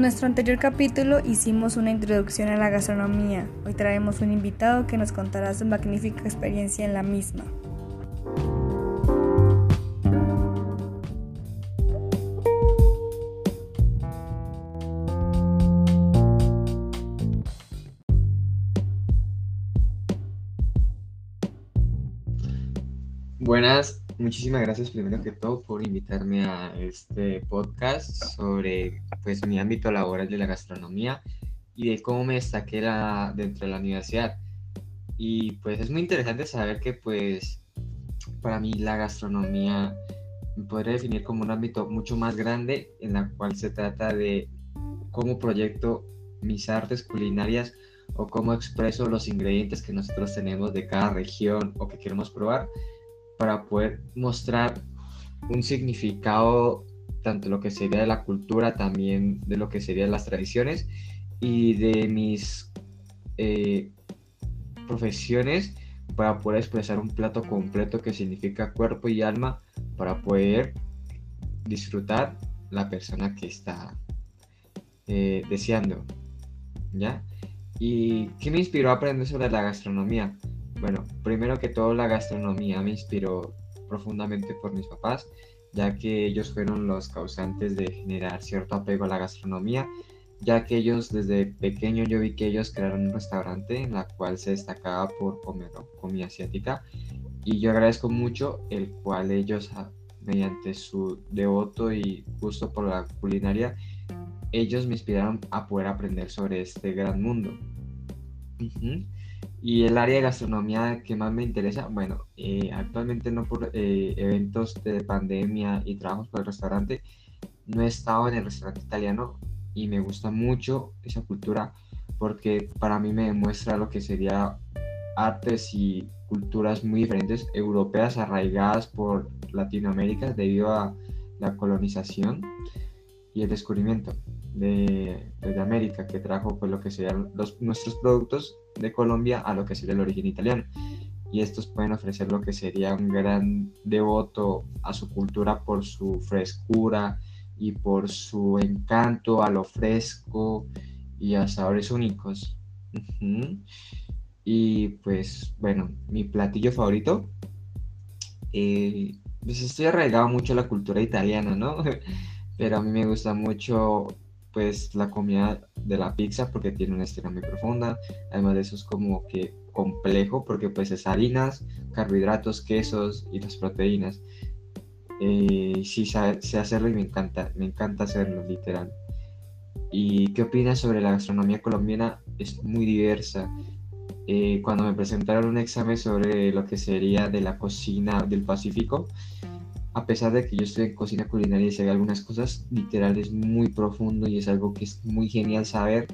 En nuestro anterior capítulo hicimos una introducción a la gastronomía. Hoy traemos un invitado que nos contará su magnífica experiencia en la misma. Buenas, muchísimas gracias primero que todo por invitarme a este podcast sobre pues mi ámbito laboral de la gastronomía y de cómo me destaqué la, dentro de la universidad. Y pues es muy interesante saber que pues para mí la gastronomía me podría definir como un ámbito mucho más grande en la cual se trata de cómo proyecto mis artes culinarias o cómo expreso los ingredientes que nosotros tenemos de cada región o que queremos probar para poder mostrar un significado tanto lo que sería de la cultura, también de lo que serían las tradiciones y de mis eh, profesiones para poder expresar un plato completo que significa cuerpo y alma para poder disfrutar la persona que está eh, deseando. ¿Ya? ¿Y qué me inspiró aprender sobre la gastronomía? Bueno, primero que todo la gastronomía me inspiró profundamente por mis papás, ya que ellos fueron los causantes de generar cierto apego a la gastronomía, ya que ellos desde pequeño yo vi que ellos crearon un restaurante en la cual se destacaba por comer comida asiática y yo agradezco mucho el cual ellos ah, mediante su devoto y gusto por la culinaria ellos me inspiraron a poder aprender sobre este gran mundo. Y el área de gastronomía que más me interesa, bueno, eh, actualmente no por eh, eventos de pandemia y trabajos por el restaurante, no he estado en el restaurante italiano y me gusta mucho esa cultura porque para mí me demuestra lo que sería artes y culturas muy diferentes, europeas arraigadas por Latinoamérica debido a la colonización y el descubrimiento de, de América que trajo pues lo que serían los, nuestros productos de Colombia a lo que sería el origen italiano. Y estos pueden ofrecer lo que sería un gran devoto a su cultura por su frescura y por su encanto a lo fresco y a sabores únicos. Y pues bueno, mi platillo favorito, eh, pues estoy arraigado mucho a la cultura italiana, ¿no? Pero a mí me gusta mucho pues la comida de la pizza porque tiene una historia muy profunda. Además de eso es como que complejo porque pues es harinas, carbohidratos, quesos y las proteínas. Eh, sí sé hacerlo y me encanta, me encanta hacerlo literal. ¿Y qué opinas sobre la gastronomía colombiana? Es muy diversa. Eh, cuando me presentaron un examen sobre lo que sería de la cocina del Pacífico, a pesar de que yo estoy en cocina culinaria y sé algunas cosas, literal es muy profundo y es algo que es muy genial saber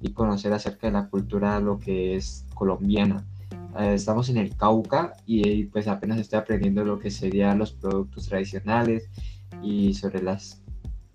y conocer acerca de la cultura, lo que es colombiana. Eh, estamos en el Cauca y pues apenas estoy aprendiendo lo que serían los productos tradicionales y sobre las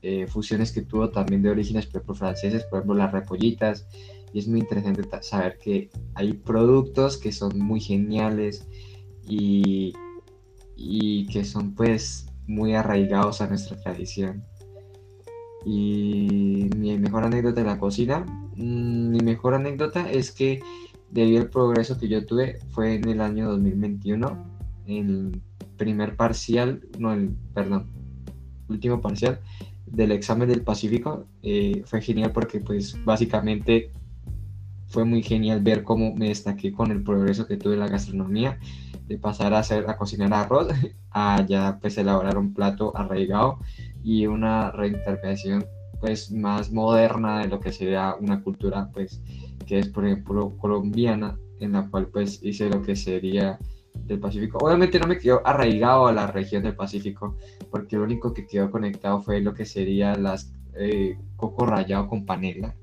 eh, fusiones que tuvo también de orígenes franceses, por ejemplo las repollitas. Y es muy interesante saber que hay productos que son muy geniales y y que son pues muy arraigados a nuestra tradición. Y mi mejor anécdota de la cocina, mm, mi mejor anécdota es que debido al progreso que yo tuve fue en el año 2021, el primer parcial, no el, perdón, último parcial del examen del Pacífico. Eh, fue genial porque pues básicamente fue muy genial ver cómo me destaqué con el progreso que tuve en la gastronomía de pasar a hacer a cocinar arroz a pues elaborar un plato arraigado y una reinterpretación pues más moderna de lo que sería una cultura pues que es por ejemplo colombiana en la cual pues hice lo que sería del Pacífico. Obviamente no me quedó arraigado a la región del Pacífico porque lo único que quedó conectado fue lo que sería las eh, coco rallado con panela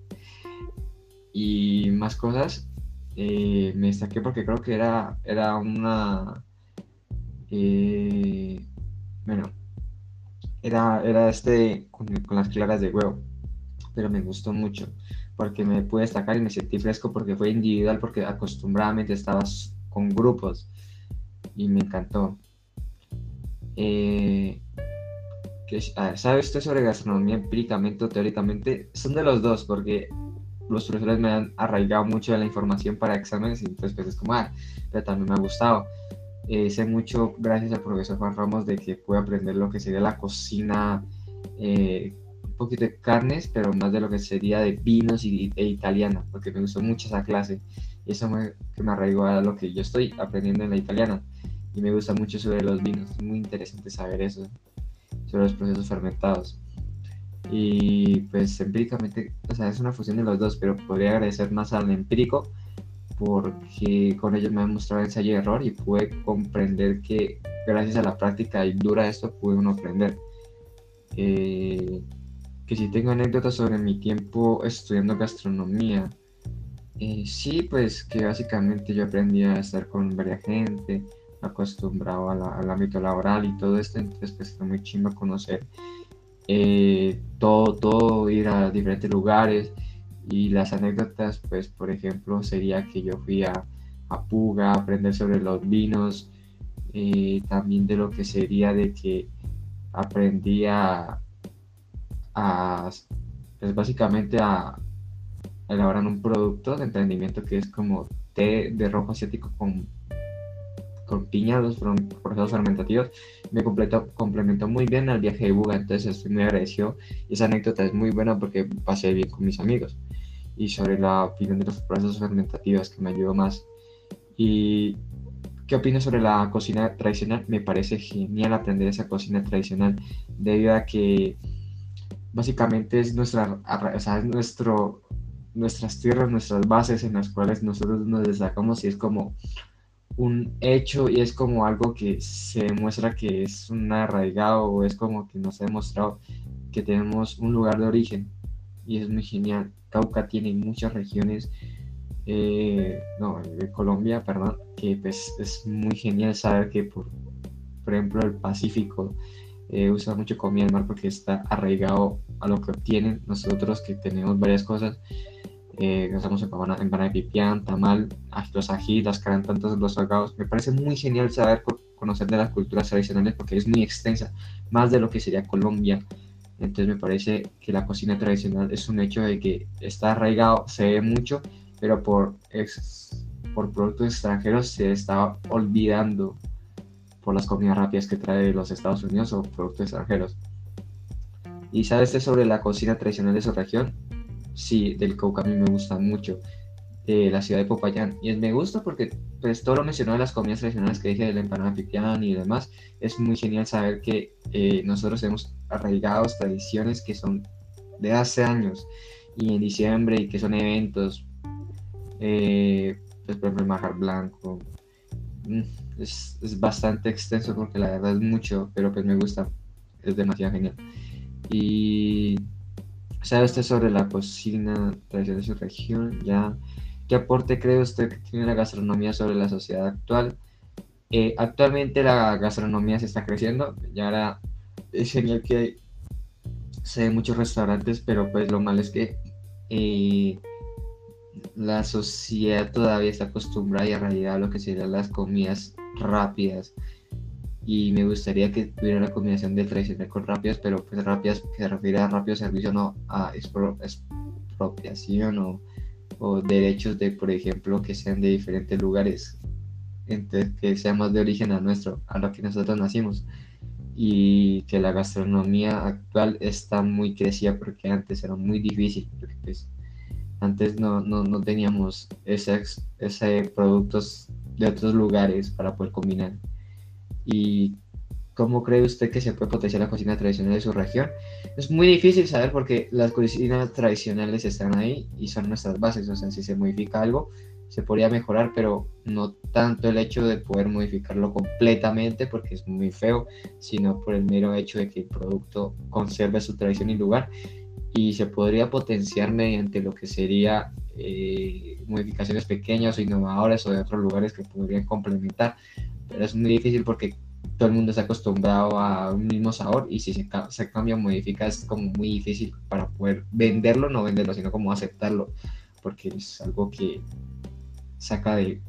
y más cosas eh, me destaqué porque creo que era, era una... Eh, bueno, era, era este con, las claras de huevo, pero me gustó mucho porque me pude destacar y me sentí fresco porque fue individual, porque acostumbradamente estabas con grupos y me encantó. Eh, que, ¿sabe usted sobre gastronomía empíricamente o teóricamente? Son de los dos, porque los profesores me han arraigado mucho de la información para exámenes y entonces pues es como, ah, pero también me ha gustado. Eh, sé mucho gracias al profesor Juan Ramos de que pude aprender lo que sería la cocina, eh, un poquito de carnes, pero más de lo que sería de vinos y, e italiana, porque me gustó mucho esa clase y eso me, que me arraigó a lo que yo estoy aprendiendo en la italiana y me gusta mucho sobre los vinos, es muy interesante saber eso, sobre los procesos fermentados. Y pues empíricamente, o sea, es una fusión de los dos, pero podría agradecer más al empírico porque con ellos me han mostrado ensayo y error y pude comprender que gracias a la práctica y dura esto pude uno aprender. Eh, que si tengo anécdotas sobre mi tiempo estudiando gastronomía, eh, sí, pues que básicamente yo aprendí a estar con varias gente, acostumbrado al ámbito laboral y todo esto, entonces pues está muy chimba conocer eh, todo, todo, ir a diferentes lugares. Y las anécdotas, pues por ejemplo, sería que yo fui a, a Puga a aprender sobre los vinos, eh, también de lo que sería de que aprendí a, pues básicamente a elaborar un producto de emprendimiento que es como té de rojo asiático con con piña, los procesos fermentativos, me completó, complementó muy bien al viaje de Buga, entonces estoy muy agradecido. Esa anécdota es muy buena porque pasé bien con mis amigos. Y sobre la opinión de los procesos fermentativos que me ayudó más. ¿Y qué opino sobre la cocina tradicional? Me parece genial aprender esa cocina tradicional debido a que básicamente es nuestra, o sea, es nuestro, nuestras tierras, nuestras bases en las cuales nosotros nos destacamos y es como un hecho y es como algo que se demuestra que es un arraigado o es como que nos ha demostrado que tenemos un lugar de origen y es muy genial. Cauca tiene muchas regiones, eh, no, Colombia, perdón, que pues es muy genial saber que por, por ejemplo el Pacífico eh, usa mucho comida del mar porque está arraigado a lo que obtienen nosotros que tenemos varias cosas eh, en empanada de pipián, tamal, los ají, las carantantas, los salgados. Me parece muy genial saber conocer de las culturas tradicionales porque es muy extensa, más de lo que sería Colombia. Entonces me parece que la cocina tradicional es un hecho de que está arraigado, se ve mucho, pero por, por productos extranjeros se está olvidando por las comidas rápidas que trae los Estados Unidos o productos extranjeros. ¿Y sabes sobre la cocina tradicional de su región? Sí, del Cauca a mí me gusta mucho, de la ciudad de Popayán. Y me gusta porque pues todo lo mencionado de las comidas tradicionales que dije de la empanada pipián y demás, es muy genial saber que eh, nosotros hemos arraigados tradiciones que son de hace años y en diciembre y que son eventos, eh, pues por ejemplo el majar blanco. Mm, es, es bastante extenso porque la verdad es mucho, pero pues me gusta, es demasiado genial. Y ¿Sabe usted sobre la cocina tradicional de su región? ¿Ya? ¿Qué aporte cree usted que tiene la gastronomía sobre la sociedad actual? Eh, actualmente la gastronomía se está creciendo, ya ahora es genial que hay, se muchos restaurantes, pero pues lo malo es que eh, la sociedad todavía está acostumbrada y arraigada a lo que serían las comidas rápidas y me gustaría que tuviera la combinación de tradicional con rápidas, pero pues rápidas que se refiere a rápido servicio, no a expropiación o, o, derechos de, por ejemplo, que sean de diferentes lugares, entonces que sean más de origen a nuestro, a lo que nosotros nacimos. Y que la gastronomía actual está muy crecida porque antes era muy difícil, porque pues antes no, no, no teníamos esos, productos de otros lugares para poder combinar. ¿Y cómo cree usted que se puede potenciar la cocina tradicional de su región? Es muy difícil saber porque las cocinas tradicionales están ahí y son nuestras bases. O sea, si se modifica algo, se podría mejorar, pero no tanto el hecho de poder modificarlo completamente porque es muy feo, sino por el mero hecho de que el producto conserve su tradición y lugar y se podría potenciar mediante lo que sería eh, modificaciones pequeñas o innovadoras o de otros lugares que podrían complementar pero es muy difícil porque todo el mundo está acostumbrado a un mismo sabor y si se, cambia o modifica es como muy difícil para poder venderlo, no venderlo, sino como aceptarlo, porque es algo que saca de,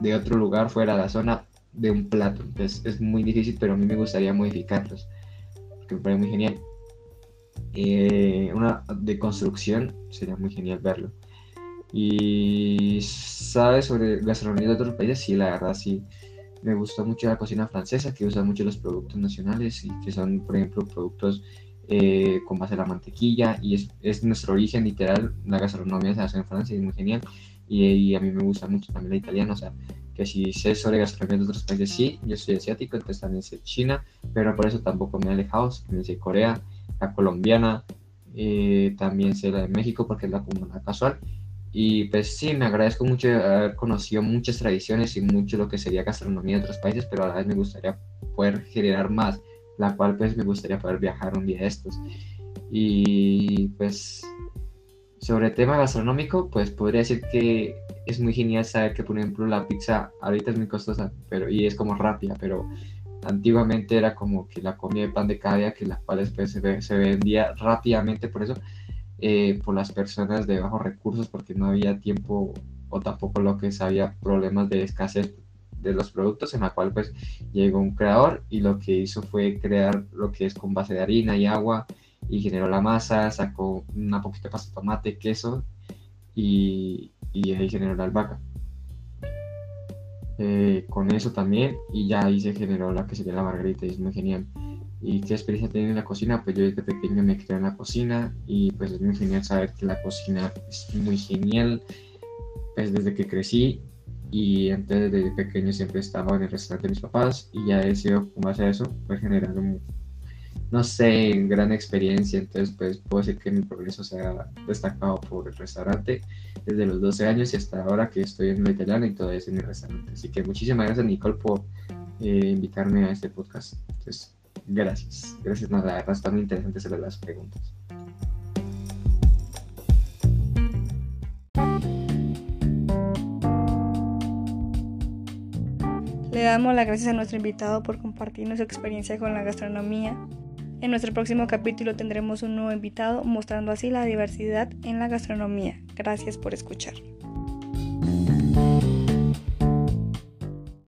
de otro lugar fuera de la zona de un plato. Entonces es muy difícil, pero a mí me gustaría modificarlos. que me parece muy genial. Eh, una de construcción sería muy genial verlo. Y sabes sobre gastronomía de otros países, sí, la verdad sí. Me gusta mucho la cocina francesa, que usa mucho los productos nacionales y que son, por ejemplo, productos eh, con base a la mantequilla. Y es, es, nuestro origen literal. La gastronomía se hace en Francia es muy genial. Y, y, a mí me gusta mucho también la italiana. O sea, que si sé sobre gastronomía de otros países, sí. Yo soy asiático, entonces también sé China, pero por eso tampoco me he alejado. También sé Corea, la colombiana, eh, también sé la de México porque es la comuna casual. Y pues sí, me agradezco mucho haber conocido muchas tradiciones y mucho lo que sería gastronomía de otros países, pero a la vez me gustaría poder generar más, la cual pues me gustaría poder viajar un día de estos. Y pues sobre el tema gastronómico, pues podría decir que es muy genial saber que por ejemplo la pizza ahorita es muy costosa, pero y es como rápida, pero antiguamente era como que la comida de pan de cada día, que la cual después se, se vendía rápidamente, por eso eh, por las personas de bajos recursos porque no había tiempo o tampoco lo que sabía problemas de escasez de los productos en la cual pues llegó un creador y lo que hizo fue crear lo que es con base de harina y agua y generó la masa, sacó una poquita de pasta tomate, queso y, y ahí generó la albahaca. Eh, con eso también y ya ahí se generó la que sería la margarita y es muy genial. ¿Y qué experiencia tiene en la cocina? Pues yo desde pequeño me crié en la cocina y pues es muy genial saber que la cocina es muy genial. Pues desde que crecí y antes desde pequeño siempre estaba en el restaurante de mis papás y ya he decidido con base a eso pues generar un, no sé, gran experiencia. Entonces pues puedo decir que mi progreso se ha destacado por el restaurante desde los 12 años y hasta ahora que estoy en el italiano y todavía es en mi restaurante. Así que muchísimas gracias Nicole por eh, invitarme a este podcast. Entonces, Gracias, gracias, nada, la verdad está muy interesante hacerle las preguntas. Le damos las gracias a nuestro invitado por compartirnos su experiencia con la gastronomía. En nuestro próximo capítulo tendremos un nuevo invitado mostrando así la diversidad en la gastronomía. Gracias por escuchar.